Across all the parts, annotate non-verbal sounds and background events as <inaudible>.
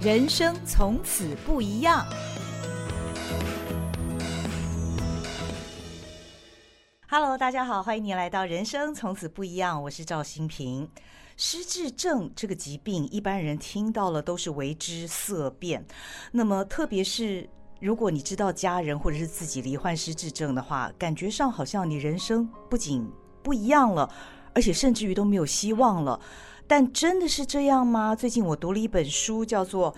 人生从此不一样。Hello，大家好，欢迎你来到《人生从此不一样》，我是赵新平。失智症这个疾病，一般人听到了都是为之色变。那么，特别是如果你知道家人或者是自己罹患失智症的话，感觉上好像你人生不仅不一样了，而且甚至于都没有希望了。但真的是这样吗？最近我读了一本书，叫做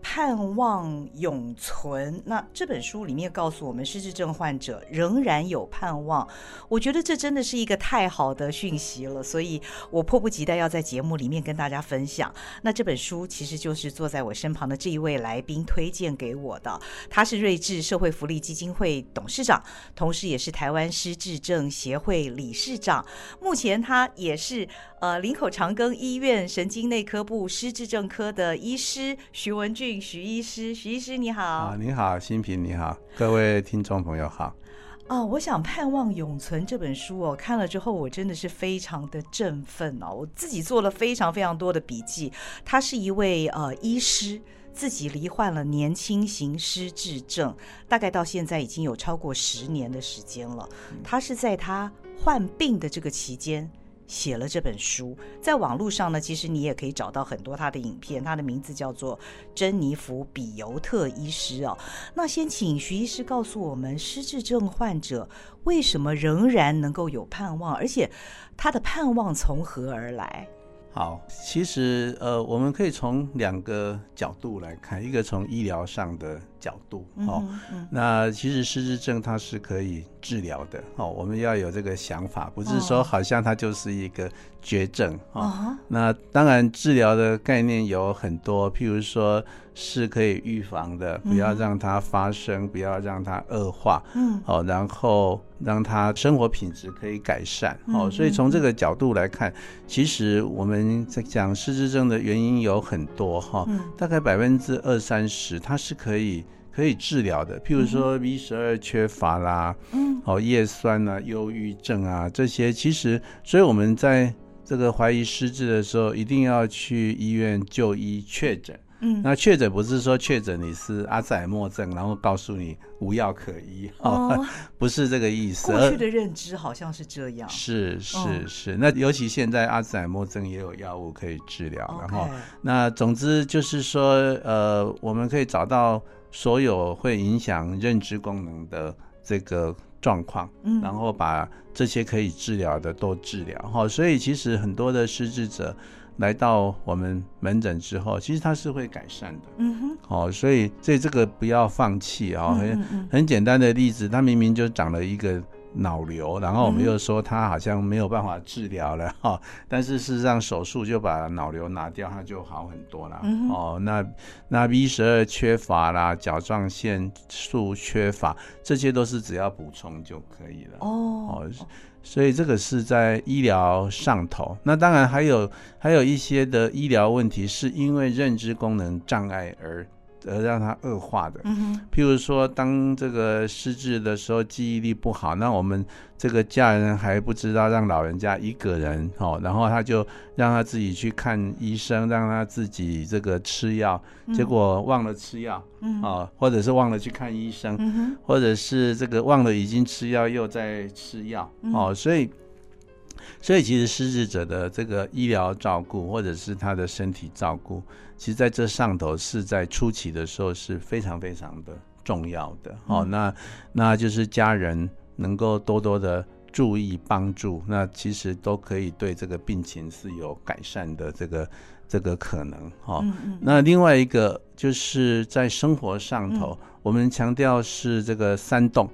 盼望永存。那这本书里面告诉我们，失智症患者仍然有盼望。我觉得这真的是一个太好的讯息了，所以我迫不及待要在节目里面跟大家分享。那这本书其实就是坐在我身旁的这一位来宾推荐给我的。他是睿智社会福利基金会董事长，同时也是台湾失智症协会理事长。目前他也是呃林口长庚医院神经内科部失智症科的医师徐文俊。徐医师，徐医师你好。啊，你好，新平你好，各位听众朋友好。啊，我想《盼望永存》这本书哦，看了之后我真的是非常的振奋哦，我自己做了非常非常多的笔记。他是一位呃医师，自己罹患了年轻型失智症，大概到现在已经有超过十年的时间了。他是在他患病的这个期间。写了这本书，在网络上呢，其实你也可以找到很多他的影片。他的名字叫做珍妮弗·比尤特医师哦。那先请徐医师告诉我们，失智症患者为什么仍然能够有盼望，而且他的盼望从何而来？好，其实呃，我们可以从两个角度来看，一个从医疗上的角度，哦，嗯。嗯，那其实失智症它是可以治疗的，哦，我们要有这个想法，不是说好像它就是一个绝症，哦，哦，那当然治疗的概念有很多，譬如说是可以预防的，不要让它发生，嗯、不要让它恶化，嗯，哦，然后让它生活品质可以改善，哦，所以从这个角度来看，其实我们在讲失智症的原因有很多，哈，大概百分之二三十它是可以。可以治疗的，譬如说 B 十二缺乏啦，嗯，哦，叶酸啊，忧郁症啊，这些其实，所以我们在这个怀疑失智的时候，一定要去医院就医确诊。嗯，那确诊不是说确诊你是阿兹海默症，然后告诉你无药可医，哦，<laughs> 不是这个意思。过去的认知好像是这样。是是是，那尤其现在阿兹海默症也有药物可以治疗，然后那总之就是说，呃，我们可以找到。所有会影响认知功能的这个状况，嗯，然后把这些可以治疗的都治疗哈。所以其实很多的失智者来到我们门诊之后，其实他是会改善的，嗯哼。好，所以所以这个不要放弃啊。很很简单的例子，他明明就长了一个。脑瘤，然后我们又说他好像没有办法治疗了 <laughs> 哈，但是事实上手术就把脑瘤拿掉，他就好很多了。哦，那那 B 十二缺乏啦，甲状腺素缺乏，这些都是只要补充就可以了。哦，所以这个是在医疗上头。那当然还有还有一些的医疗问题，是因为认知功能障碍而。而让它恶化的，譬如说，当这个失智的时候，记忆力不好，那我们这个家人还不知道让老人家一个人哦，然后他就让他自己去看医生，让他自己这个吃药，结果忘了吃药，啊，或者是忘了去看医生，或者是这个忘了已经吃药又在吃药，哦，所以。所以，其实失智者的这个医疗照顾，或者是他的身体照顾，其实在这上头是在初期的时候是非常非常的重要的。好、嗯，那那就是家人能够多多的注意帮助，那其实都可以对这个病情是有改善的这个这个可能。好，那另外一个就是在生活上头，嗯、我们强调是这个三动，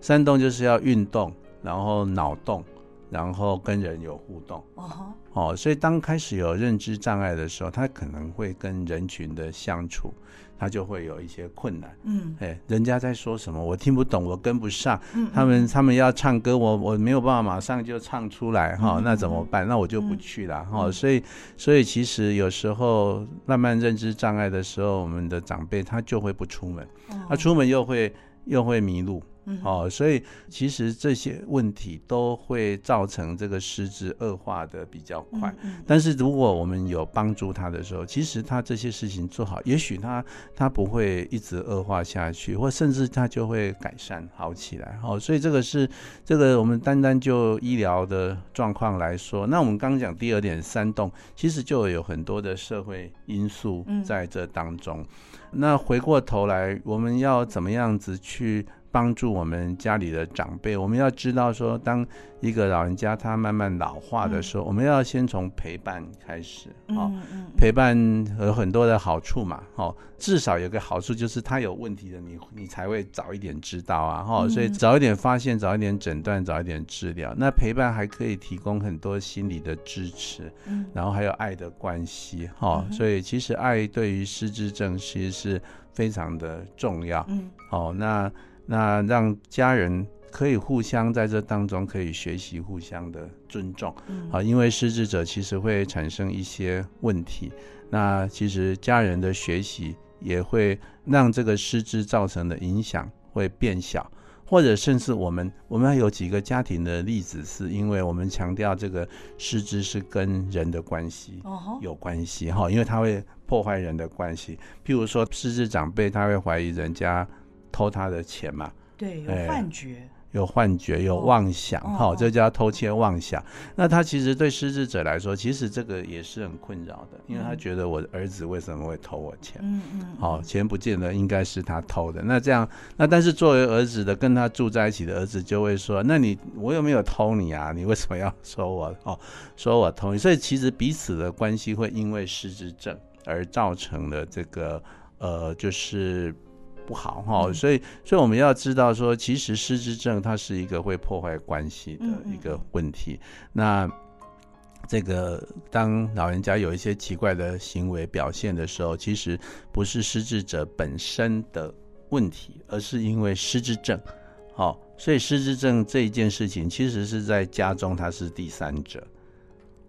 三动就是要运动，然后脑动。然后跟人有互动，uh huh. 哦，所以当开始有认知障碍的时候，他可能会跟人群的相处，他就会有一些困难。嗯，哎，人家在说什么，我听不懂，我跟不上。嗯，他们他们要唱歌，我我没有办法马上就唱出来哈、哦，那怎么办？那我就不去了哈、嗯哦。所以所以其实有时候慢慢认知障碍的时候，我们的长辈他就会不出门，他、uh. 出门又会又会迷路。嗯、哦，所以其实这些问题都会造成这个失智恶化的比较快。嗯嗯、但是如果我们有帮助他的时候，其实他这些事情做好，也许他他不会一直恶化下去，或甚至他就会改善好起来。哦，所以这个是这个我们单单就医疗的状况来说，那我们刚讲第二点煽动，其实就有很多的社会因素在这当中。嗯、那回过头来，我们要怎么样子去帮助我们家里的长辈，我们要知道说，当一个老人家他慢慢老化的时候，嗯、我们要先从陪伴开始。哦，嗯嗯、陪伴有很多的好处嘛。哦，至少有个好处就是他有问题的，你你才会早一点知道啊。哈、哦，所以早一点发现，早一点诊断，早一点治疗。那陪伴还可以提供很多心理的支持，嗯，然后还有爱的关系。哈、哦，所以其实爱对于失智症其实是非常的重要。嗯，哦，那。那让家人可以互相在这当中可以学习互相的尊重，嗯啊，因为失智者其实会产生一些问题，那其实家人的学习也会让这个失智造成的影响会变小，或者甚至我们我们还有几个家庭的例子，是因为我们强调这个失智是跟人的关系有关系哈，因为他会破坏人的关系，譬如说失智长辈他会怀疑人家。偷他的钱嘛？对，有幻觉，欸、有幻觉，有妄想，哈、这叫偷窃妄想。那他其实对失智者来说，其实这个也是很困扰的，因为他觉得我的儿子为什么会偷我钱？嗯嗯，好、哦，钱不见得应该是他偷的。那这样，那但是作为儿子的，跟他住在一起的儿子就会说：那你我有没有偷你啊？你为什么要说我？哦，说我偷你？所以其实彼此的关系会因为失智症而造成了这个呃，就是。不好哈，所以所以我们要知道说，其实失智症它是一个会破坏关系的一个问题。那这个当老人家有一些奇怪的行为表现的时候，其实不是失智者本身的问题，而是因为失智症。好，所以失智症这一件事情，其实是在家中他是第三者。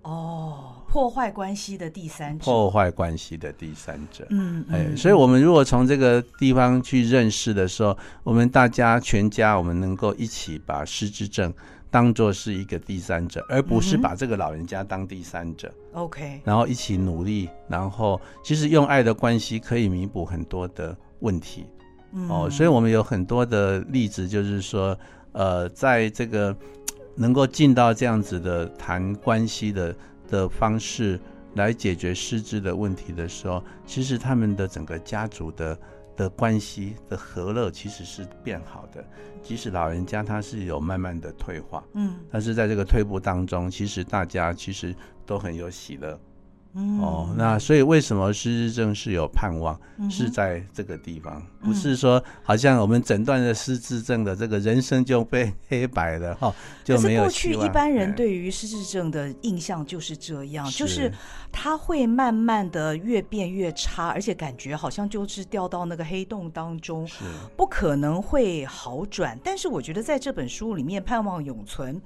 哦。破坏关系的第三者，破坏关系的第三者。嗯，哎、嗯，所以，我们如果从这个地方去认识的时候，我们大家全家，我们能够一起把失智症当做是一个第三者，而不是把这个老人家当第三者。OK，、嗯、然后一起努力，然后其实用爱的关系可以弥补很多的问题。嗯、哦，所以我们有很多的例子，就是说，呃，在这个能够进到这样子的谈关系的。的方式来解决失智的问题的时候，其实他们的整个家族的的关系的和乐其实是变好的，即使老人家他是有慢慢的退化，嗯，但是在这个退步当中，其实大家其实都很有喜乐。嗯、哦，那所以为什么失智症是有盼望？嗯、是在这个地方，不是说好像我们诊断的失智症的这个人生就被黑白了哈、哦，就是过去一般人对于失智症的印象就是这样，就是他会慢慢的越变越差，而且感觉好像就是掉到那个黑洞当中，是不可能会好转。但是我觉得在这本书里面，盼望永存。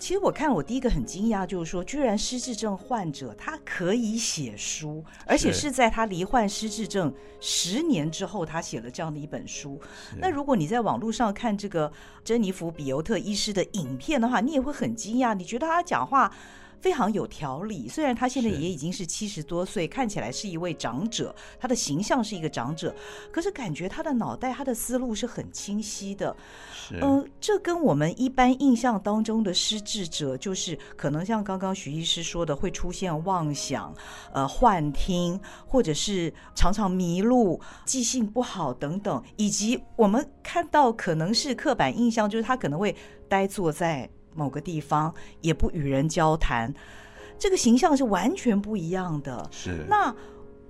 其实我看，我第一个很惊讶，就是说，居然失智症患者他可以写书，而且是在他罹患失智症十年之后，他写了这样的一本书。那如果你在网络上看这个珍妮弗·比尤特医师的影片的话，你也会很惊讶，你觉得他讲话非常有条理，虽然他现在也已经是七十多岁，看起来是一位长者，他的形象是一个长者，可是感觉他的脑袋、他的思路是很清晰的。嗯，这跟我们一般印象当中的失智者，就是可能像刚刚徐医师说的，会出现妄想、呃幻听，或者是常常迷路、记性不好等等，以及我们看到可能是刻板印象，就是他可能会呆坐在。某个地方也不与人交谈，这个形象是完全不一样的。是。那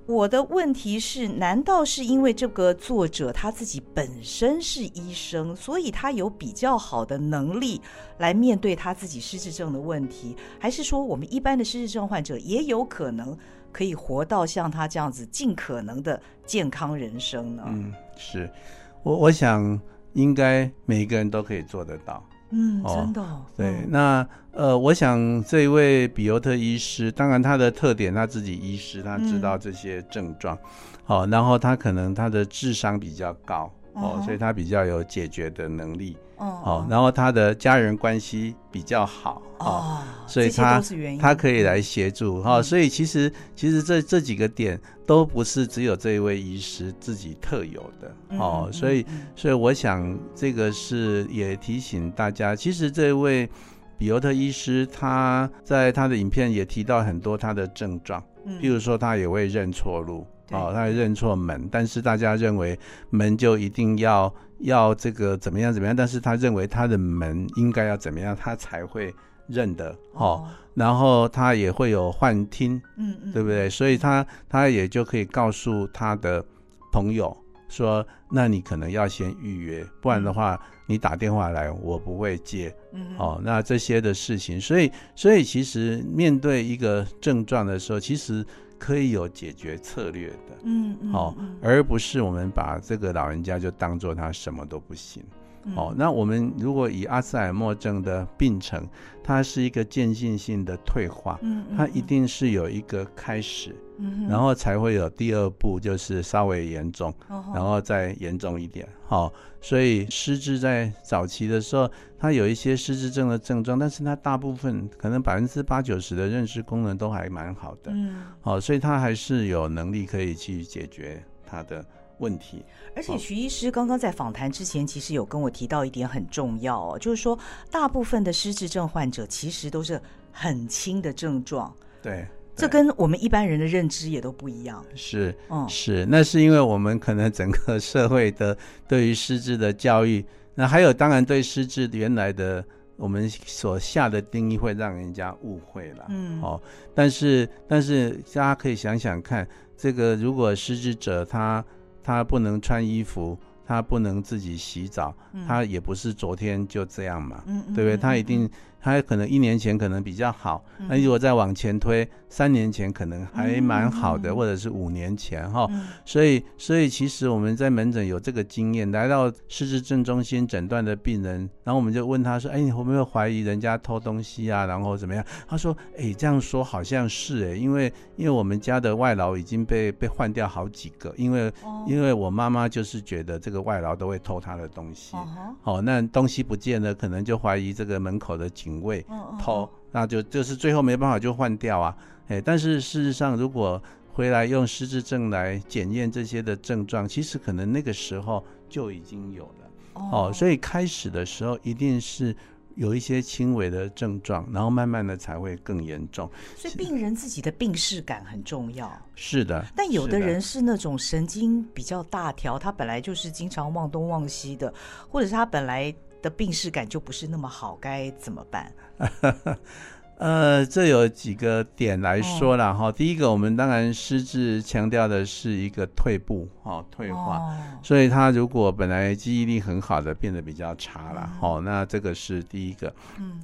我的问题是，难道是因为这个作者他自己本身是医生，所以他有比较好的能力来面对他自己失智症的问题，还是说我们一般的失智症患者也有可能可以活到像他这样子尽可能的健康人生呢？嗯，是我我想应该每一个人都可以做得到。嗯，真的、哦。对，那呃，我想这一位比尤特医师，当然他的特点，他自己医师，他知道这些症状，好、嗯哦，然后他可能他的智商比较高，哦，所以他比较有解决的能力。哦，然后他的家人关系比较好。哦，所以他他可以来协助。哈，所以其实其实这这几个点都不是只有这一位医师自己特有的。哦，所以所以我想这个是也提醒大家，其实这位比尤特医师他在他的影片也提到很多他的症状，譬如说他也会认错路。哦，他认错门，但是大家认为门就一定要要这个怎么样怎么样，但是他认为他的门应该要怎么样，他才会认得哦，哦。然后他也会有幻听，嗯嗯，对不对？所以他他也就可以告诉他的朋友说，那你可能要先预约，不然的话你打电话来我不会接，嗯，哦，那这些的事情，所以所以其实面对一个症状的时候，其实。可以有解决策略的，嗯，好、嗯哦，而不是我们把这个老人家就当做他什么都不行。嗯、哦，那我们如果以阿兹海默症的病程，它是一个渐进性的退化，嗯，它一定是有一个开始，嗯，然后才会有第二步，就是稍微严重，嗯，然后再严重一点，好、哦，所以失智在早期的时候，它有一些失智症的症状，但是它大部分可能百分之八九十的认知功能都还蛮好的，嗯，好、哦，所以它还是有能力可以去解决它的。问题，而且徐医师刚刚在访谈之前，其实有跟我提到一点很重要哦，就是说，大部分的失智症患者其实都是很轻的症状。对，这跟我们一般人的认知也都不一样。是，嗯，是，那是因为我们可能整个社会的对于失智的教育，那还有当然对失智原来的我们所下的定义，会让人家误会了。嗯，哦，但是但是大家可以想想看，这个如果失智者他。他不能穿衣服，他不能自己洗澡，嗯、他也不是昨天就这样嘛，对不对？他一定。他可能一年前可能比较好，那如果再往前推，三年前可能还蛮好的，或者是五年前哈。所以，所以其实我们在门诊有这个经验，来到失智症中心诊断的病人，然后我们就问他说：“哎，你会不会怀疑人家偷东西啊？然后怎么样？”他说：“哎，这样说好像是哎，因为因为我们家的外劳已经被被换掉好几个，因为因为我妈妈就是觉得这个外劳都会偷她的东西，哦，那东西不见了，可能就怀疑这个门口的警。”警卫偷，那就就是最后没办法就换掉啊，哎，但是事实上，如果回来用失智症来检验这些的症状，其实可能那个时候就已经有了哦，所以开始的时候一定是有一些轻微的症状，然后慢慢的才会更严重。所以病人自己的病视感很重要。是的，但有的人是那种神经比较大条，他本来就是经常忘东忘西的，或者是他本来。的病视感就不是那么好，该怎么办？<laughs> 呃，这有几个点来说了哈。哦、第一个，我们当然失智强调的是一个退步哈，退化，哦、所以他如果本来记忆力很好的，变得比较差了，好、嗯，那这个是第一个。嗯。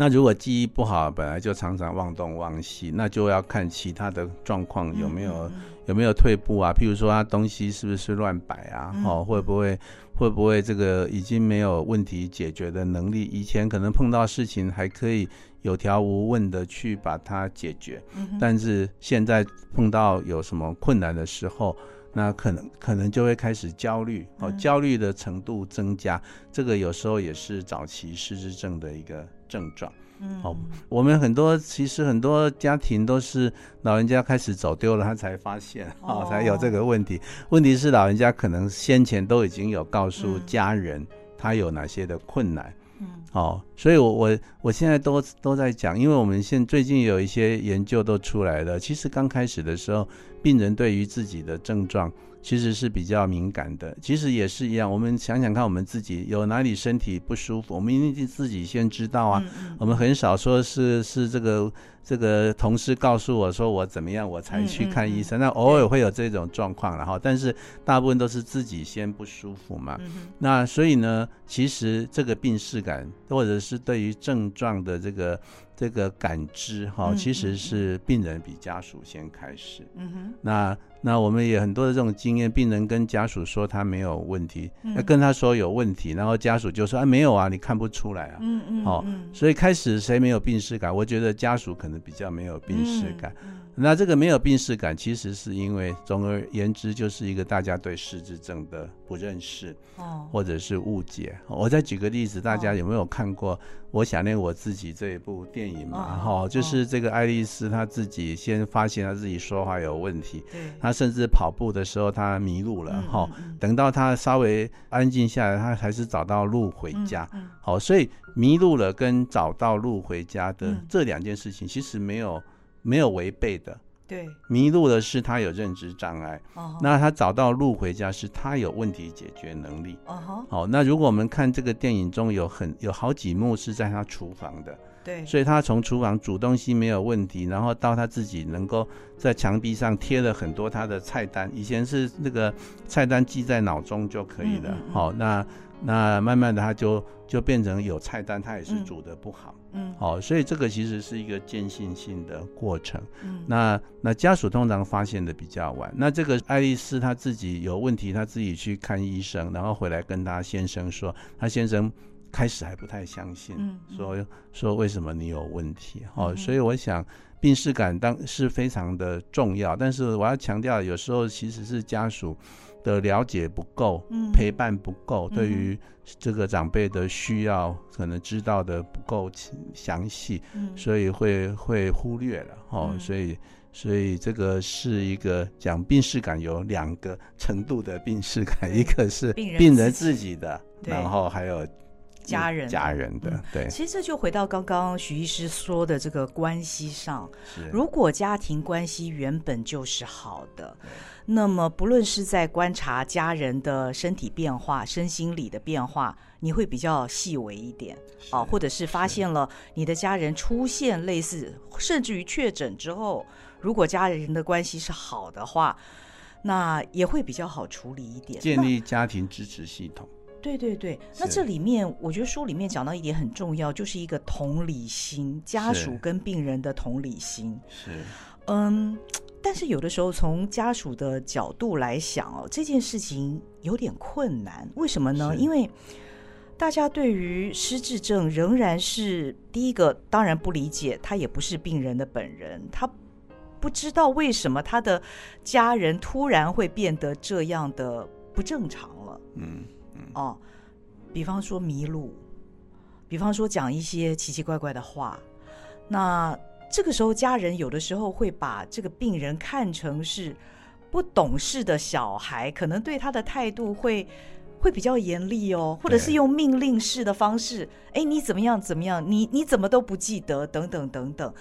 那如果记忆不好，本来就常常忘东忘西，那就要看其他的状况有没有、嗯、有没有退步啊？譬如说他东西是不是乱摆啊？哦、嗯，会不会会不会这个已经没有问题解决的能力？以前可能碰到事情还可以有条无问的去把它解决，嗯、但是现在碰到有什么困难的时候，那可能可能就会开始焦虑，哦，焦虑的程度增加，嗯、这个有时候也是早期失智症的一个。症状，嗯，好，我们很多其实很多家庭都是老人家开始走丢了，他才发现，哦，才有这个问题。问题是老人家可能先前都已经有告诉家人他有哪些的困难，嗯，哦，所以我我我现在都都在讲，因为我们现最近有一些研究都出来了，其实刚开始的时候，病人对于自己的症状。其实是比较敏感的，其实也是一样。我们想想看，我们自己有哪里身体不舒服，我们一定自己先知道啊。我们很少说是是这个这个同事告诉我说我怎么样，我才去看医生。那偶尔会有这种状况，然后但是大部分都是自己先不舒服嘛。嗯、那所以呢，其实这个病视感，或者是对于症状的这个。这个感知哈，其实是病人比家属先开始。嗯哼，那那我们也很多的这种经验，病人跟家属说他没有问题，那跟他说有问题，然后家属就说啊没有啊，你看不出来啊。嗯嗯，好，所以开始谁没有病识感？我觉得家属可能比较没有病识感。那这个没有病识感，其实是因为总而言之，就是一个大家对失智症的不认识，哦，或者是误解。我再举个例子，大家有没有看过？我想念我自己这一部电影嘛，哈，就是这个爱丽丝她自己先发现她自己说话有问题，对，她甚至跑步的时候她迷路了，哈，等到她稍微安静下来，她还是找到路回家，好，所以迷路了跟找到路回家的这两件事情其实没有没有违背的。对，迷路的是他有认知障碍，uh huh. 那他找到路回家是他有问题解决能力。好、uh. 哦，那如果我们看这个电影中有很有好几幕是在他厨房的，对，所以他从厨房煮东西没有问题，然后到他自己能够在墙壁上贴了很多他的菜单，以前是那个菜单记在脑中就可以了。好、嗯嗯嗯哦，那。那慢慢的，他就就变成有菜单，他也是煮的不好，嗯，好、哦，所以这个其实是一个渐进性的过程。嗯，那那家属通常发现的比较晚。那这个爱丽丝她自己有问题，她自己去看医生，然后回来跟她先生说，她先生开始还不太相信，嗯，说说为什么你有问题？哦，所以我想病识感当是非常的重要，但是我要强调，有时候其实是家属。的了解不够，陪伴不够，嗯、对于这个长辈的需要，可能知道的不够详细，嗯、所以会会忽略了哦。嗯、所以所以这个是一个讲病识感有两个程度的病识感，一个是病人自己的，然后还有。家人家人的对，其实这就回到刚刚徐医师说的这个关系上。如果家庭关系原本就是好的，那么不论是在观察家人的身体变化、身心理的变化，你会比较细微一点啊，或者是发现了你的家人出现类似，甚至于确诊之后，如果家人的关系是好的话，那也会比较好处理一点，建立家庭支持系统。对对对，那这里面我觉得书里面讲到一点很重要，就是一个同理心，家属跟病人的同理心。是，嗯，但是有的时候从家属的角度来想哦，这件事情有点困难。为什么呢？因为大家对于失智症仍然是第一个，当然不理解，他也不是病人的本人，他不知道为什么他的家人突然会变得这样的不正常了。嗯。哦，比方说迷路，比方说讲一些奇奇怪怪的话，那这个时候家人有的时候会把这个病人看成是不懂事的小孩，可能对他的态度会。会比较严厉哦，或者是用命令式的方式，哎，你怎么样怎么样，你你怎么都不记得，等等等等。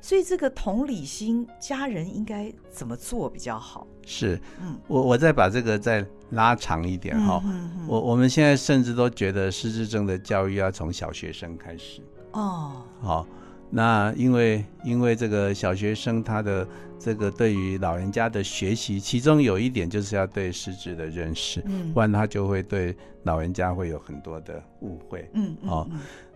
所以这个同理心，家人应该怎么做比较好？是，嗯，我我再把这个再拉长一点哈，我我们现在甚至都觉得失智症的教育要从小学生开始哦，好。那因为因为这个小学生他的这个对于老人家的学习，其中有一点就是要对失智的认识，嗯，不然他就会对老人家会有很多的误会，嗯，哦，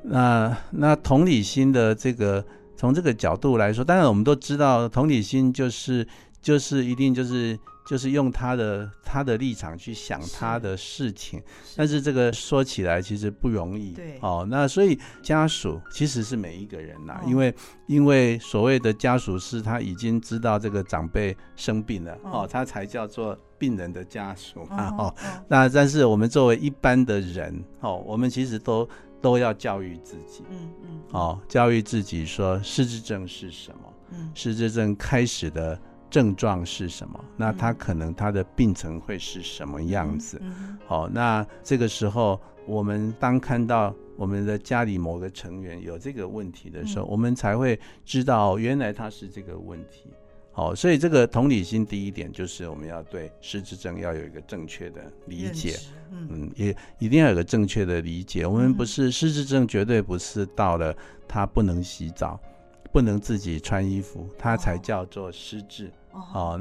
那那同理心的这个从这个角度来说，当然我们都知道同理心就是就是一定就是。就是用他的他的立场去想他的事情，但是这个说起来其实不容易。对，哦，那所以家属其实是每一个人呐、啊，哦、因为因为所谓的家属是他已经知道这个长辈生病了，哦，哦，他才叫做病人的家属嘛，哦，那但是我们作为一般的人，哦，我们其实都都要教育自己，嗯嗯，哦，教育自己说失智症是什么，嗯，失智症开始的。症状是什么？那他可能他的病程会是什么样子？好，那这个时候我们当看到我们的家里某个成员有这个问题的时候，我们才会知道原来他是这个问题。好，所以这个同理心第一点就是我们要对失智症要有一个正确的理解，嗯，也一定要有个正确的理解。我们不是失智症，绝对不是到了他不能洗澡，不能自己穿衣服，他才叫做失智。哦，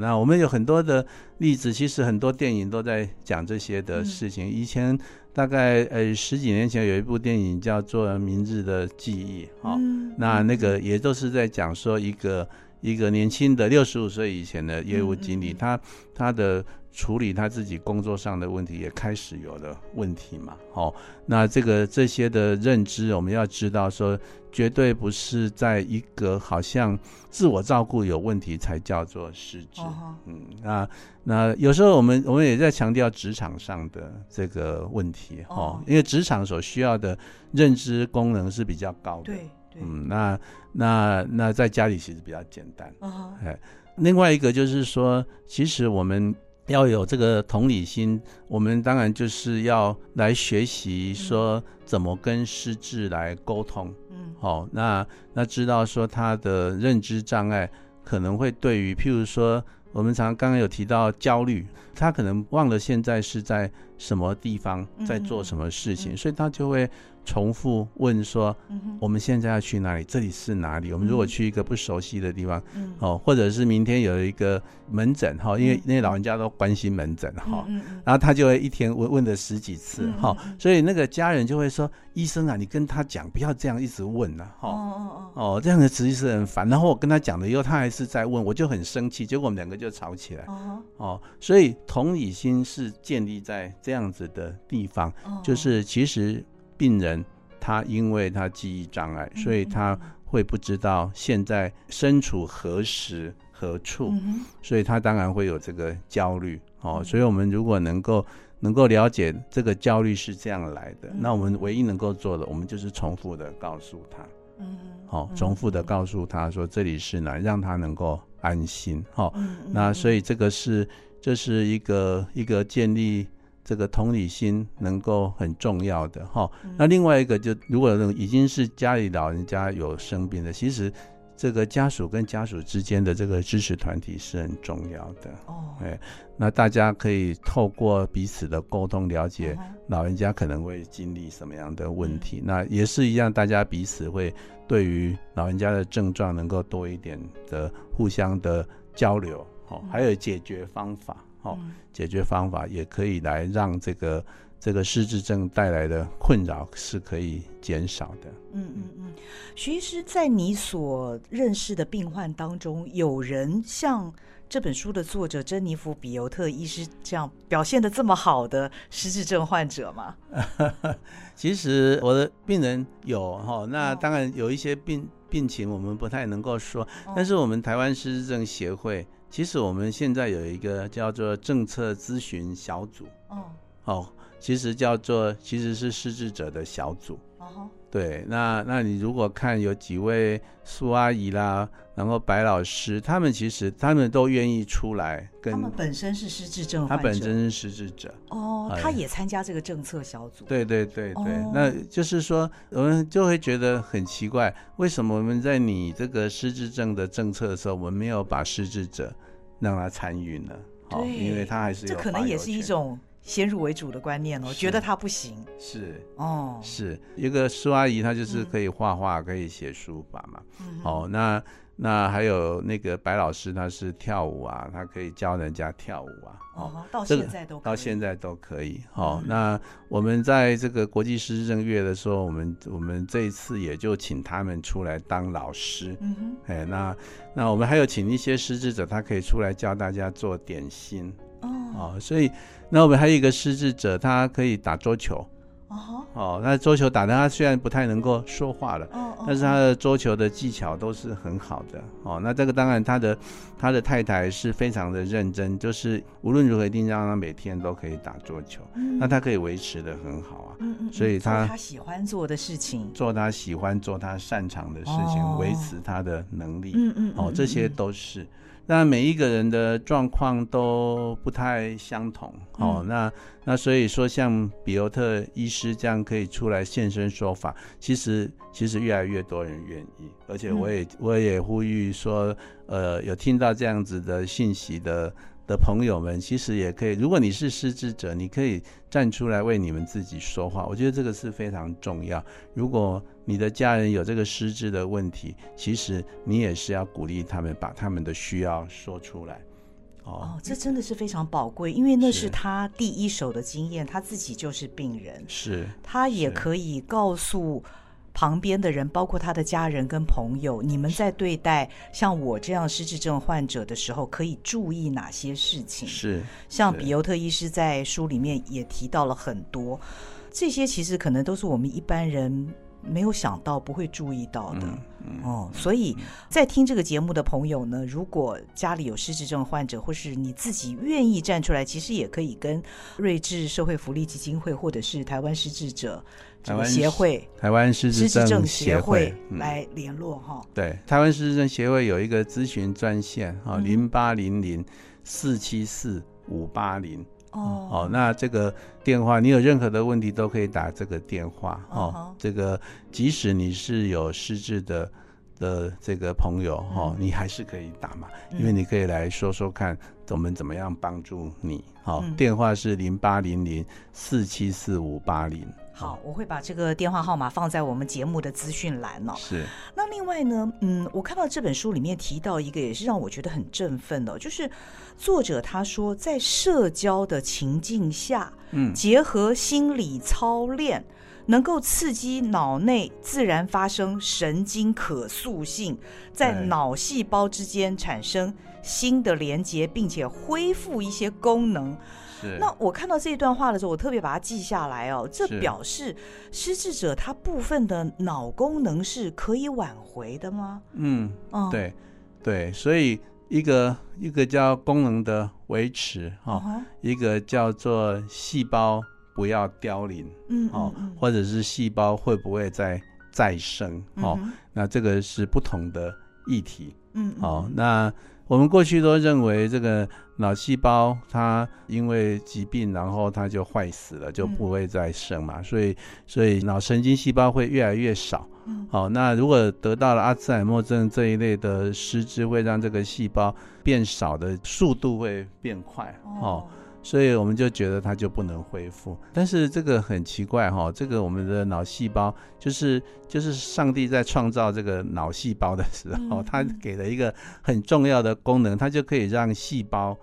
那我们有很多的例子，其实很多电影都在讲这些的事情。嗯、以前大概呃十几年前有一部电影叫做《明日的记忆》，哦，嗯、那那个也都是在讲说一个一个年轻的六十五岁以前的业务经理，嗯嗯嗯他他的。处理他自己工作上的问题也开始有了问题嘛？好，那这个这些的认知，我们要知道说，绝对不是在一个好像自我照顾有问题才叫做失智。嗯，那那有时候我们我们也在强调职场上的这个问题哈，因为职场所需要的认知功能是比较高的。对对。嗯，那那那在家里其实比较简单。哎，另外一个就是说，其实我们。要有这个同理心，我们当然就是要来学习说怎么跟失智来沟通。嗯，好，那那知道说他的认知障碍可能会对于，譬如说我们常常刚刚有提到焦虑，他可能忘了现在是在什么地方，在做什么事情，所以他就会。重复问说：“我们现在要去哪里？这里是哪里？我们如果去一个不熟悉的地方，哦，或者是明天有一个门诊哈，因为那些老人家都关心门诊哈，然后他就会一天问问了十几次哈，所以那个家人就会说：医生啊，你跟他讲不要这样一直问了哈，哦哦这样的实际是很烦。然后我跟他讲了以后，他还是在问，我就很生气，结果我们两个就吵起来。哦，所以同理心是建立在这样子的地方，就是其实。”病人他因为他记忆障碍，所以他会不知道现在身处何时何处，所以他当然会有这个焦虑。哦，所以我们如果能够能够了解这个焦虑是这样来的，那我们唯一能够做的，我们就是重复的告诉他，嗯，好，重复的告诉他说这里是哪，让他能够安心。好，那所以这个是这是一个一个建立。这个同理心能够很重要的哈，那另外一个就如果已经是家里老人家有生病的，其实这个家属跟家属之间的这个支持团体是很重要的哦。哎，那大家可以透过彼此的沟通，了解老人家可能会经历什么样的问题。那也是一样，大家彼此会对于老人家的症状能够多一点的互相的交流，哦，还有解决方法。好，解决方法也可以来让这个这个失智症带来的困扰是可以减少的。嗯嗯嗯，徐医师，在你所认识的病患当中，有人像这本书的作者珍妮弗·比尤特医师这样表现的这么好的失智症患者吗？<laughs> 其实我的病人有哈，那当然有一些病病情我们不太能够说，但是我们台湾失智症协会。其实我们现在有一个叫做政策咨询小组，哦，哦，其实叫做其实是失智者的小组，哦，对，那那你如果看有几位苏阿姨啦，然后白老师，他们其实他们都愿意出来跟，他们本身是失智症他本身是失智者，哦，他也参加这个政策小组，对对对对，哦，那就是说我们就会觉得很奇怪，为什么我们在你这个失智症的政策的时候，我们没有把失智者让他参与呢？好，因为他还是有这可能也是一种先入为主的观念哦，觉得他不行。是哦，是一个苏阿姨，她就是可以画画，可以写书法嘛。哦，那。那还有那个白老师，他是跳舞啊，他可以教人家跳舞啊。哦，到现在都可以，到现在都可以。好，嗯、那我们在这个国际失智症月的时候，我们我们这一次也就请他们出来当老师。嗯哼，哎，那那我们还有请一些师资者，他可以出来教大家做点心。哦，哦，所以那我们还有一个失智者，他可以打桌球。哦，哦，那桌球打的他虽然不太能够说话了，哦，但是他的桌球的技巧都是很好的。哦，那这个当然他的他的太太是非常的认真，就是无论如何一定让他每天都可以打桌球，嗯，那他可以维持的很好啊。嗯嗯，所以他他喜欢做的事情，做他喜欢做他擅长的事情，哦，维持他的能力。嗯嗯，哦，这些都是。那每一个人的状况都不太相同，哦，嗯、那那所以说，像比尤特医师这样可以出来现身说法，其实其实越来越多人愿意，而且我也、嗯、我也呼吁说，呃，有听到这样子的信息的。的朋友们，其实也可以。如果你是失智者，你可以站出来为你们自己说话。我觉得这个是非常重要。如果你的家人有这个失智的问题，其实你也是要鼓励他们把他们的需要说出来。哦，哦，这真的是非常宝贵，因为那是他第一手的经验，他自己就是病人，是，他也可以告诉旁边的人，包括他的家人跟朋友，你们在对待像我这样失智症患者的时候，可以注意哪些事情？是，像比尤特医师在书里面也提到了很多，这些其实可能都是我们一般人没有想到、不会注意到的。哦，所以在听这个节目的朋友呢，如果家里有失智症患者，或是你自己愿意站出来，其实也可以跟睿智社会福利基金会或者是台湾失智者。这个协会，台湾失智症协会来联络哈、嗯。对，台湾失智症协会有一个咨询专线哈，零八零零四七四五八零。哦，哦，那这个电话，你有任何的问题都可以打这个电话哦。哦这个即使你是有失智的的这个朋友哈、哦，你还是可以打嘛，嗯、因为你可以来说说看，我们怎么样帮助你。好、哦，嗯、电话是零八零零四七四五八零。好，我会把这个电话号码放在我们节目的资讯栏哦。是。那另外呢，嗯，我看到这本书里面提到一个，也是让我觉得很振奋的，就是作者他说，在社交的情境下，嗯，结合心理操练，能够刺激脑内自然发生神经可塑性，在脑细胞之间产生新的连接，并且恢复一些功能。那我看到这一段话的时候，我特别把它记下来哦。这表示失智者他部分的脑功能是可以挽回的吗？嗯，对，对，所以一个一个叫功能的维持哈，哦 uh. 一个叫做细胞不要凋零，嗯，哦，或者是细胞会不会再再生哦？嗯、那这个是不同的议题，嗯，嗯，哦，那。我们过去都认为这个脑细胞它因为疾病，然后它就坏死了，就不会再生嘛，所以所以脑神经细胞会越来越少。好，那如果得到了阿兹海默症这一类的失智，会让这个细胞变少的速度会变快。哦。所以我们就觉得它就不能恢复，但是这个很奇怪哈，这个我们的脑细胞就是就是上帝在创造这个脑细胞的时候，他给了一个很重要的功能，它就可以让细胞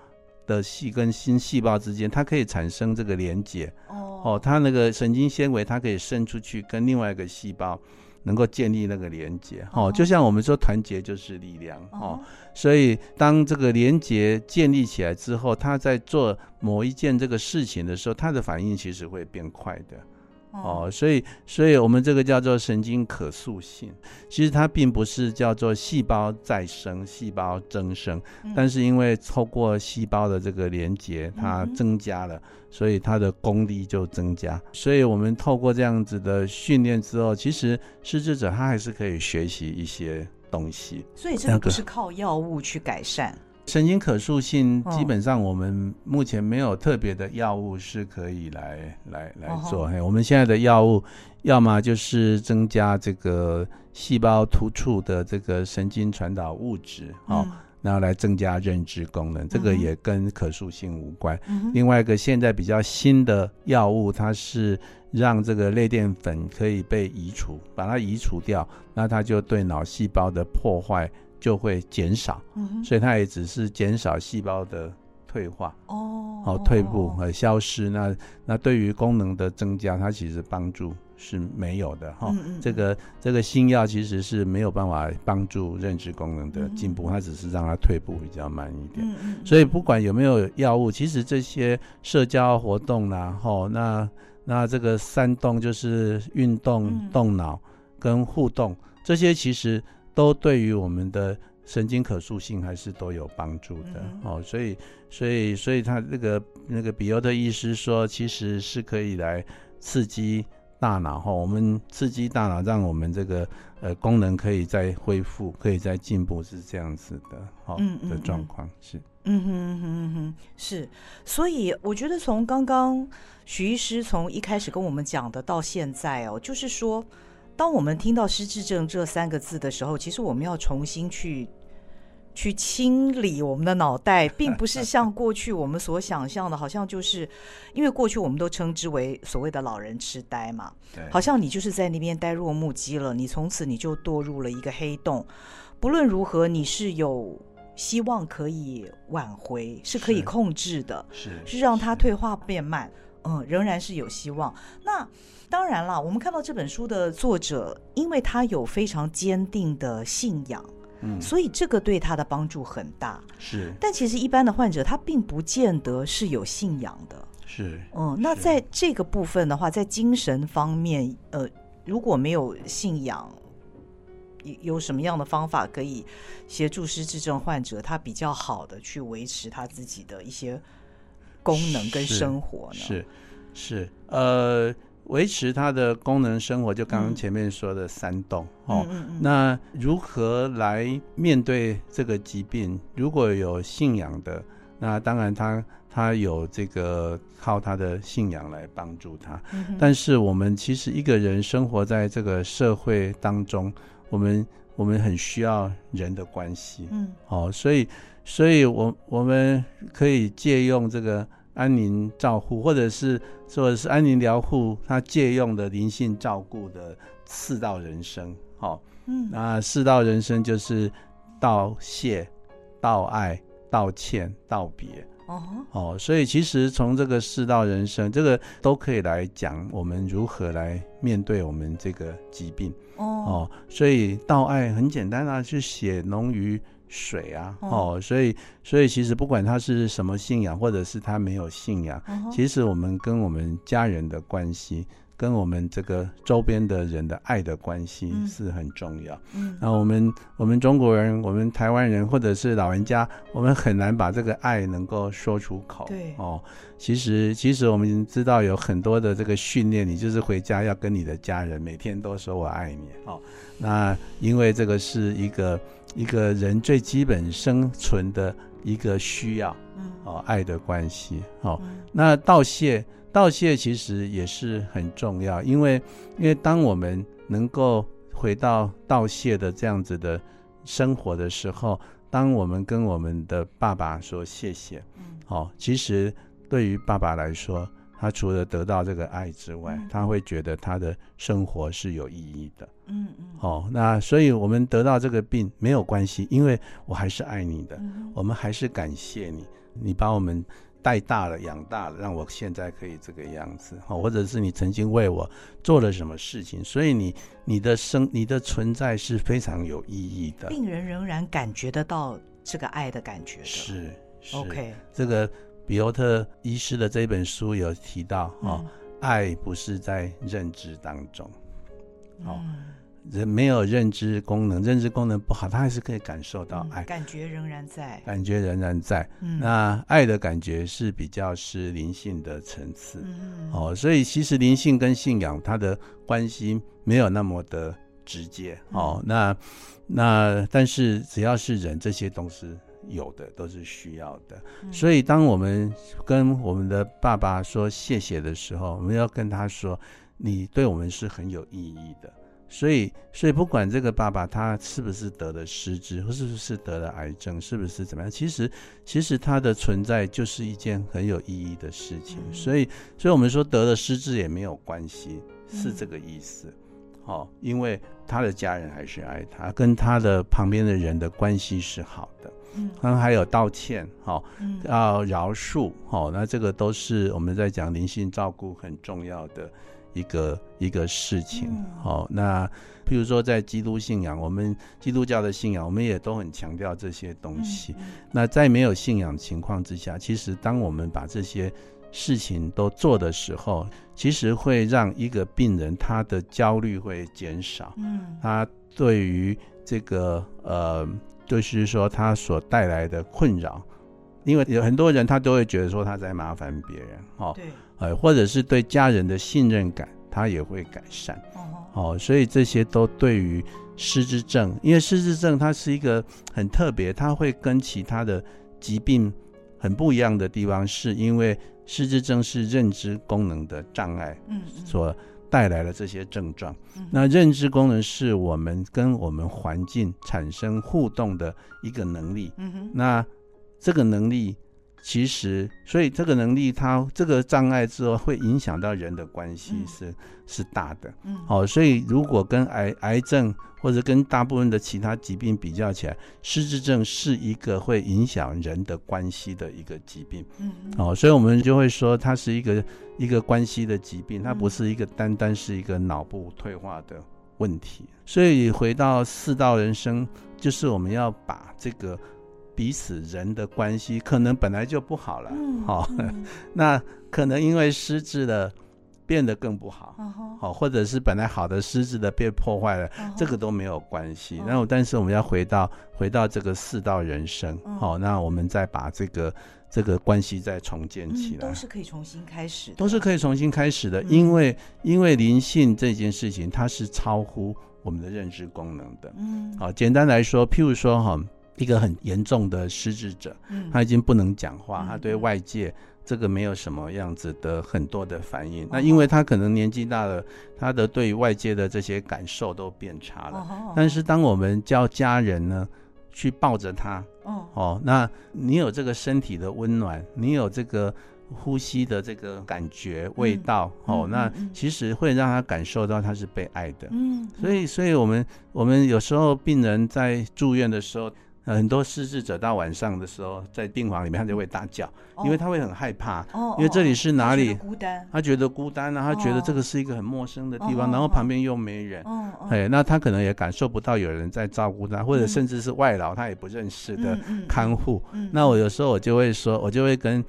的细跟新细胞之间，它可以产生这个连接。哦，它那个神经纤维，它可以伸出去跟另外一个细胞。能够建立那个连接，哦，就像我们说团结就是力量，哦，所以当这个连接建立起来之后，他在做某一件这个事情的时候，他的反应其实会变快的。哦，所以，所以我们这个叫做神经可塑性，其实它并不是叫做细胞再生、细胞增生，但是因为透过细胞的这个连接，它增加了，所以它的功力就增加。所以我们透过这样子的训练之后，其实失智者他还是可以学习一些东西。所以这个不是靠药物去改善。神经可塑性基本上我们目前没有特别的药物是可以来来来做。嘿，我们现在的药物，要么就是增加这个细胞突触的这个神经传导物质，哦，然后来增加认知功能，这个也跟可塑性无关。另外一个现在比较新的药物，它是让这个类淀粉可以被移除，把它移除掉，那它就对脑细胞的破坏。就会减少，嗯、所以它也只是减少细胞的退化哦，好退步和消失。那那对于功能的增加，它其实帮助是没有的哈。嗯嗯这个这个新药其实是没有办法帮助认知功能的进步，嗯、它只是让它退步比较慢一点。所以不管有没有药物，其实这些社交活动啦，哈，那那这个三动就是运动、动脑跟互动，这些其实。都对于我们的神经可塑性还是都有帮助的、嗯、哦，所以所以所以他那个那个比尤特医师说，其实是可以来刺激大脑。哈、哦，我们刺激大脑，让我们这个呃功能可以再恢复，可以再进步，是这样子的，好、哦嗯嗯嗯、的状况是，嗯哼嗯哼嗯哼是，所以我觉得从刚刚许医师从一开始跟我们讲的到现在哦，就是说。当我们听到失智症这三个字的时候，其实我们要重新去去清理我们的脑袋，并不是像过去我们所想象的，好像就是因为过去我们都称之为所谓的老人痴呆嘛，好像你就是在那边呆若木鸡了，你从此你就堕入了一个黑洞。不论如何，你是有希望可以挽回，是可以控制的，是是让它退化变慢。嗯，仍然是有希望。那当然了，我们看到这本书的作者，因为他有非常坚定的信仰，嗯，所以这个对他的帮助很大。是，但其实一般的患者他并不见得是有信仰的。是，嗯，那在这个部分的话，在精神方面，呃，如果没有信仰，有什么样的方法可以协助失智症患者他比较好的去维持他自己的一些功能跟生活呢？是是，是，呃，维持他的功能生活，就刚刚前面说的三动、嗯、哦、嗯嗯嗯。那如何来面对这个疾病？如果有信仰的，那当然他他有这个靠他的信仰来帮助他、嗯。但是我们其实一个人生活在这个社会当中。我们我们很需要人的关系，嗯，哦，所以，所以我我们可以借用这个安宁照护，或者是说是安宁疗护，他借用的灵性照顾的四道人生，哦，嗯，那四道人生就是道谢、道爱、道歉、道别。哦，哦，所以其实从这个四道人生，这个都可以来讲我们如何来面对我们这个疾病。哦，哦，所以道爱很简单啊，是血浓于水啊。哦，哦，所以所以其实不管他是什么信仰，或者是他没有信仰，哦，其实我们跟我们家人的关系。跟我们这个周边的人的爱的关系是很重要。嗯，那我们我们中国人，我们台湾人，或者是老人家，我们很难把这个爱能够说出口。对哦，其实其实我们知道有很多的这个训练，你就是回家要跟你的家人每天都说我爱你。哦，那因为这个是一个一个人最基本生存的一个需要。嗯，哦，爱的关系。哦，那道谢。道谢其实也是很重要，因为因为当我们能够回到道谢的这样子的生活的时候，当我们跟我们的爸爸说谢谢，嗯，哦，其实对于爸爸来说，他除了得到这个爱之外，嗯，他会觉得他的生活是有意义的，嗯嗯，哦，那所以我们得到这个病没有关系，因为我还是爱你的，嗯，我们还是感谢你，你把我们。带大了，养大了，让我现在可以这个样子，或者是你曾经为我做了什么事情，所以你你的生你的存在是非常有意义的。病人仍然感觉得到这个爱的感觉的。是，是，OK。这个比欧特医师的这本书有提到，哦，嗯，爱不是在认知当中，哦。嗯人没有认知功能，认知功能不好，他还是可以感受到爱，嗯、感觉仍然在，感觉仍然在。嗯、那爱的感觉是比较是灵性的层次，嗯，哦，所以其实灵性跟信仰它的关系没有那么的直接，嗯、哦。那那但是只要是人，这些东西有的，都是需要的。嗯、所以当我们跟我们的爸爸说谢谢的时候，我们要跟他说，你对我们是很有意义的。所以，所以不管这个爸爸他是不是得了失智，或是不是得了癌症，是不是怎么样，其实，其实他的存在就是一件很有意义的事情。嗯、所以，所以我们说得了失智也没有关系，是这个意思。好、因为他的家人还是爱他，跟他的旁边的人的关系是好的。嗯，然后还有道歉，好、哦，要饶恕，好、哦，那这个都是我们在讲灵性照顾很重要的。一个一个事情，好、嗯哦，那譬如说在基督信仰，我们基督教的信仰，我们也都很强调这些东西。嗯、那在没有信仰情况之下，其实当我们把这些事情都做的时候，其实会让一个病人他的焦虑会减少。嗯，他对于这个呃，就是说他所带来的困扰，因为有很多人他都会觉得说他在麻烦别人，哦，对。呃，或者是对家人的信任感，他也会改善。哦，所以这些都对于失智症，因为失智症它是一个很特别，它会跟其他的疾病很不一样的地方，是因为失智症是认知功能的障碍，嗯，所带来的这些症状。那认知功能是我们跟我们环境产生互动的一个能力。嗯哼，那这个能力。其实，所以这个能力它这个障碍之后会影响到人的关系是、嗯、是大的。嗯，好、哦，所以如果跟癌癌症或者跟大部分的其他疾病比较起来，失智症是一个会影响人的关系的一个疾病。嗯，哦，所以我们就会说它是一个一个关系的疾病，它不是一个单单是一个脑部退化的问题。所以回到四道人生，就是我们要把这个。彼此人的关系可能本来就不好了，好、嗯。哦，<laughs> 那可能因为失智了，变得更不好，好、嗯，或者是本来好的失智的被破坏了，嗯、这个都没有关系。那、嗯、但是我们要回到回到这个四道人生，好、那我们再把这个这个关系再重建起来，都是可以重新开始的，都是可以重新开始的，因为因为灵性这件事情它是超乎我们的认知功能的，嗯，好，简单来说，譬如说哈。一个很严重的失智者，他已经不能讲话，他对外界这个没有什么样子的很多的反应。那因为他可能年纪大了，他的对于外界的这些感受都变差了。但是当我们叫家人呢，去抱着他，哦，那你有这个身体的温暖，你有这个。呼吸的这个感觉、味道，嗯、哦，那其实会让他感受到他是被爱的。嗯，所以，所以我们我们有时候病人在住院的时候，很多失智者到晚上的时候，在病房里面他就会大叫，哦、因为他会很害怕。哦，因为这里是哪里？孤单。他觉得孤单啊，他觉得这个是一个很陌生的地方，哦、然后旁边又没人。哦，哎，那他可能也感受不到有人在照顾他，或者甚至是外劳他也不认识的看护。嗯，那我有时候我就会说，我就会跟。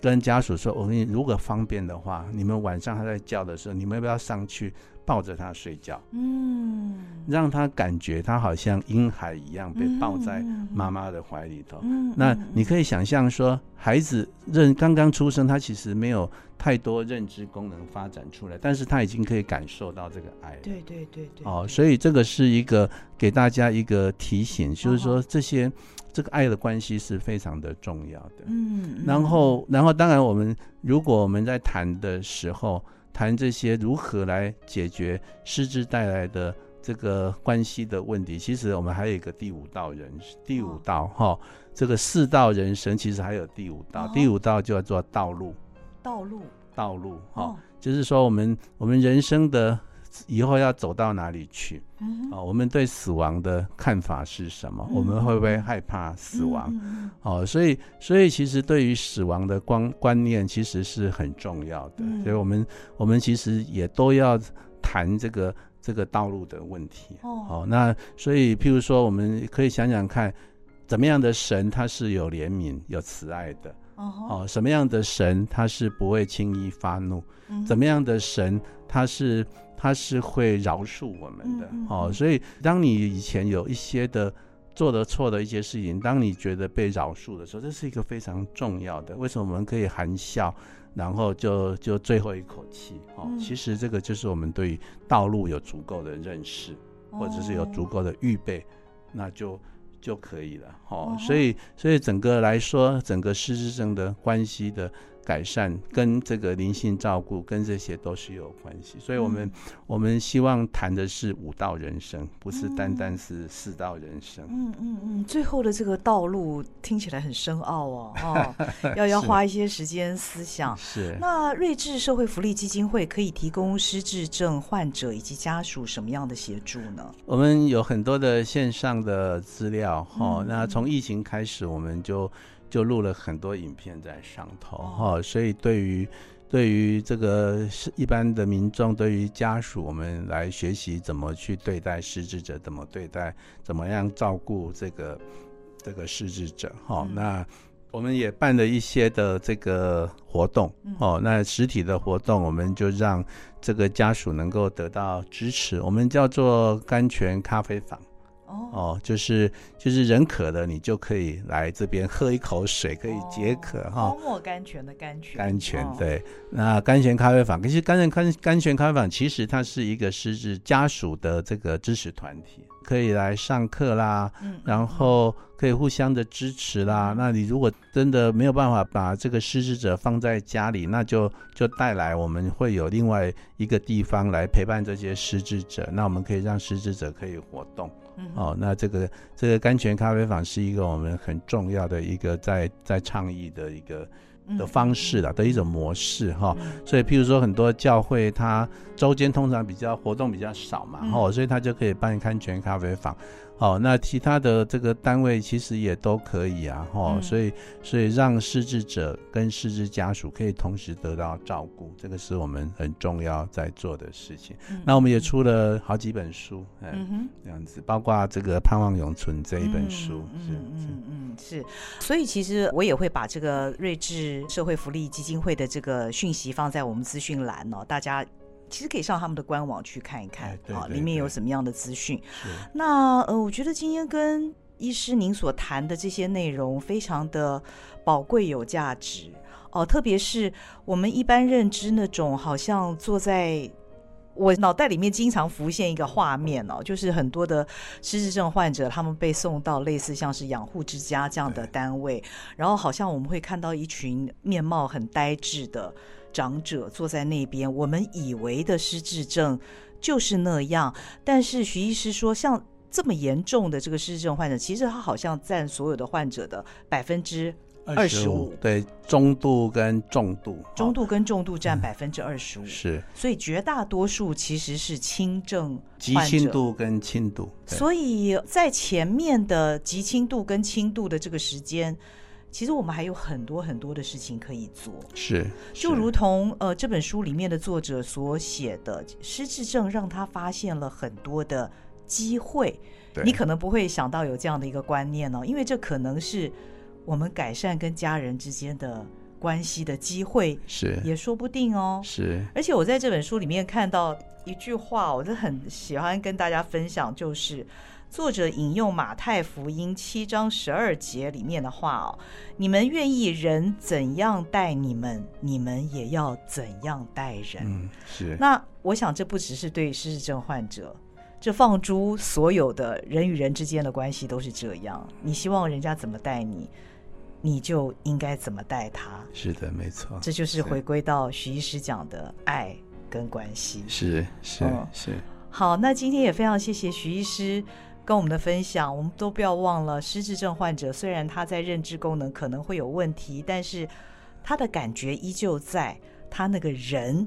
跟家属说：“我跟你，如果方便的话，你们晚上他在叫的时候，你们要不要上去抱着他睡觉？嗯，让他感觉他好像婴孩一样被抱在妈妈的怀里头。嗯，那你可以想象说，孩子认刚刚出生，他其实没有太多认知功能发展出来，但是他已经可以感受到这个爱。对对对对。哦，所以这个是一个给大家一个提醒，就是说这些。”这个爱的关系是非常的重要的。嗯，然后，然后，当然，我们如果我们在谈的时候谈这些如何来解决失智带来的这个关系的问题，其实我们还有一个第五道人，第五道哈、哦，这个四道人生其实还有第五道，第五道就叫做道路。道路，道路，哈、哦，就是说我们我们人生的。以后要走到哪里去？啊、我们对死亡的看法是什么？嗯、我们会不会害怕死亡？嗯、哦，所以，所以其实对于死亡的观观念其实是很重要的。嗯、所以我们我们其实也都要谈这个这个道路的问题。哦，哦，那所以譬如说，我们可以想想看，怎么样的神他是有怜悯、有慈爱的？哦，哦，什么样的神他是不会轻易发怒？嗯、怎么样的神他是？他是会饶恕我们的，哦，所以当你以前有一些的做的错的一些事情，当你觉得被饶恕的时候，这是一个非常重要的。为什么我们可以含笑，然后就就最后一口气？哦，嗯、其实这个就是我们对道路有足够的认识，或者是有足够的预备，哦、那就就可以了。哦，哦所以所以整个来说，整个失智症的关系的。改善跟这个灵性照顾跟这些都是有关系，所以我们、嗯、我们希望谈的是五道人生，不是单单是四道人生。嗯嗯嗯，最后的这个道路听起来很深奥哦，哦，<laughs> 要要花一些时间思想。是。那睿智社会福利基金会可以提供失智症患者以及家属什么样的协助呢？我们有很多的线上的资料，哈、嗯，那从疫情开始我们就。就录了很多影片在上头哈、哦，所以对于对于这个一般的民众，对于家属，我们来学习怎么去对待失智者，怎么对待，怎么样照顾这个这个失智者哈、哦。那我们也办了一些的这个活动哦，那实体的活动，我们就让这个家属能够得到支持，我们叫做甘泉咖啡坊。哦，就是就是人渴了，你就可以来这边喝一口水，可以解渴哈。泡沫甘泉的甘泉，甘泉对。那甘泉咖啡坊，其实甘泉甘甘泉咖啡坊，其实它是一个失智家属的这个支持团体，可以来上课啦，然后可以互相的支持啦。那你如果真的没有办法把这个失智者放在家里，那就就带来我们会有另外一个地方来陪伴这些失智者。那我们可以让失智者可以活动。哦，那这个这个甘泉咖啡坊是一个我们很重要的一个在在倡议的一个的方式啦，的一种模式哈。所以譬如说很多教会它周间通常比较活动比较少嘛，哦，所以它就可以办甘泉咖啡坊。好，那其他的这个单位其实也都可以啊，哈、嗯，所以所以让失智者跟失智家属可以同时得到照顾，这个是我们很重要在做的事情。嗯、那我们也出了好几本书，嗯哼，这样子，包括这个《盼望永存》这一本书，嗯嗯嗯嗯，是。所以其实我也会把这个睿智社会福利基金会的这个讯息放在我们资讯栏哦，大家。其实可以上他们的官网去看一看，啊、哦，里面有什么样的资讯。那呃，我觉得今天跟医师您所谈的这些内容非常的宝贵有价值哦，特别是我们一般认知那种好像坐在我脑袋里面经常浮现一个画面哦，就是很多的失智症患者他们被送到类似像是养护之家这样的单位，然后好像我们会看到一群面貌很呆滞的。长者坐在那边，我们以为的失智症就是那样，但是徐医师说，像这么严重的这个失智症患者，其实他好像占所有的患者的百分之二十五，对，中度跟重度，中度跟重度占百分之二十五，是，所以绝大多数其实是轻症、极轻度跟轻度，所以在前面的极轻度跟轻度的这个时间。其实我们还有很多很多的事情可以做，是，就如同呃这本书里面的作者所写的，失智症让他发现了很多的机会。你可能不会想到有这样的一个观念哦，因为这可能是我们改善跟家人之间的关系的机会，是，也说不定哦。是，而且我在这本书里面看到一句话，我就很喜欢跟大家分享，就是。作者引用马太福音七章十二节里面的话哦：“你们愿意人怎样待你们，你们也要怎样待人。”嗯，是。那我想这不只是对失智症患者，这放诸所有的人与人之间的关系都是这样。你希望人家怎么待你，你就应该怎么待他。是的，没错。这就是回归到徐医师讲的爱跟关系。是是、嗯、是。好，那今天也非常谢谢徐医师。跟我们的分享，我们都不要忘了，失智症患者虽然他在认知功能可能会有问题，但是他的感觉依旧在，他那个人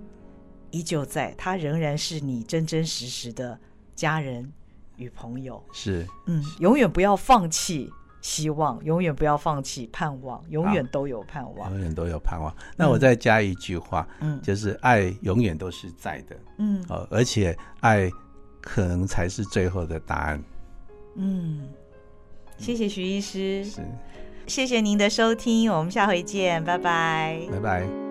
依旧在，他仍然是你真真实实的家人与朋友。是，嗯，永远不要放弃希望，永远不要放弃盼望，永远都有盼望，永远都有盼望。那我再加一句话，嗯，就是爱永远都是在的，嗯，哦，而且爱可能才是最后的答案。嗯，谢谢徐医师，是，谢谢您的收听，我们下回见，拜拜，拜拜。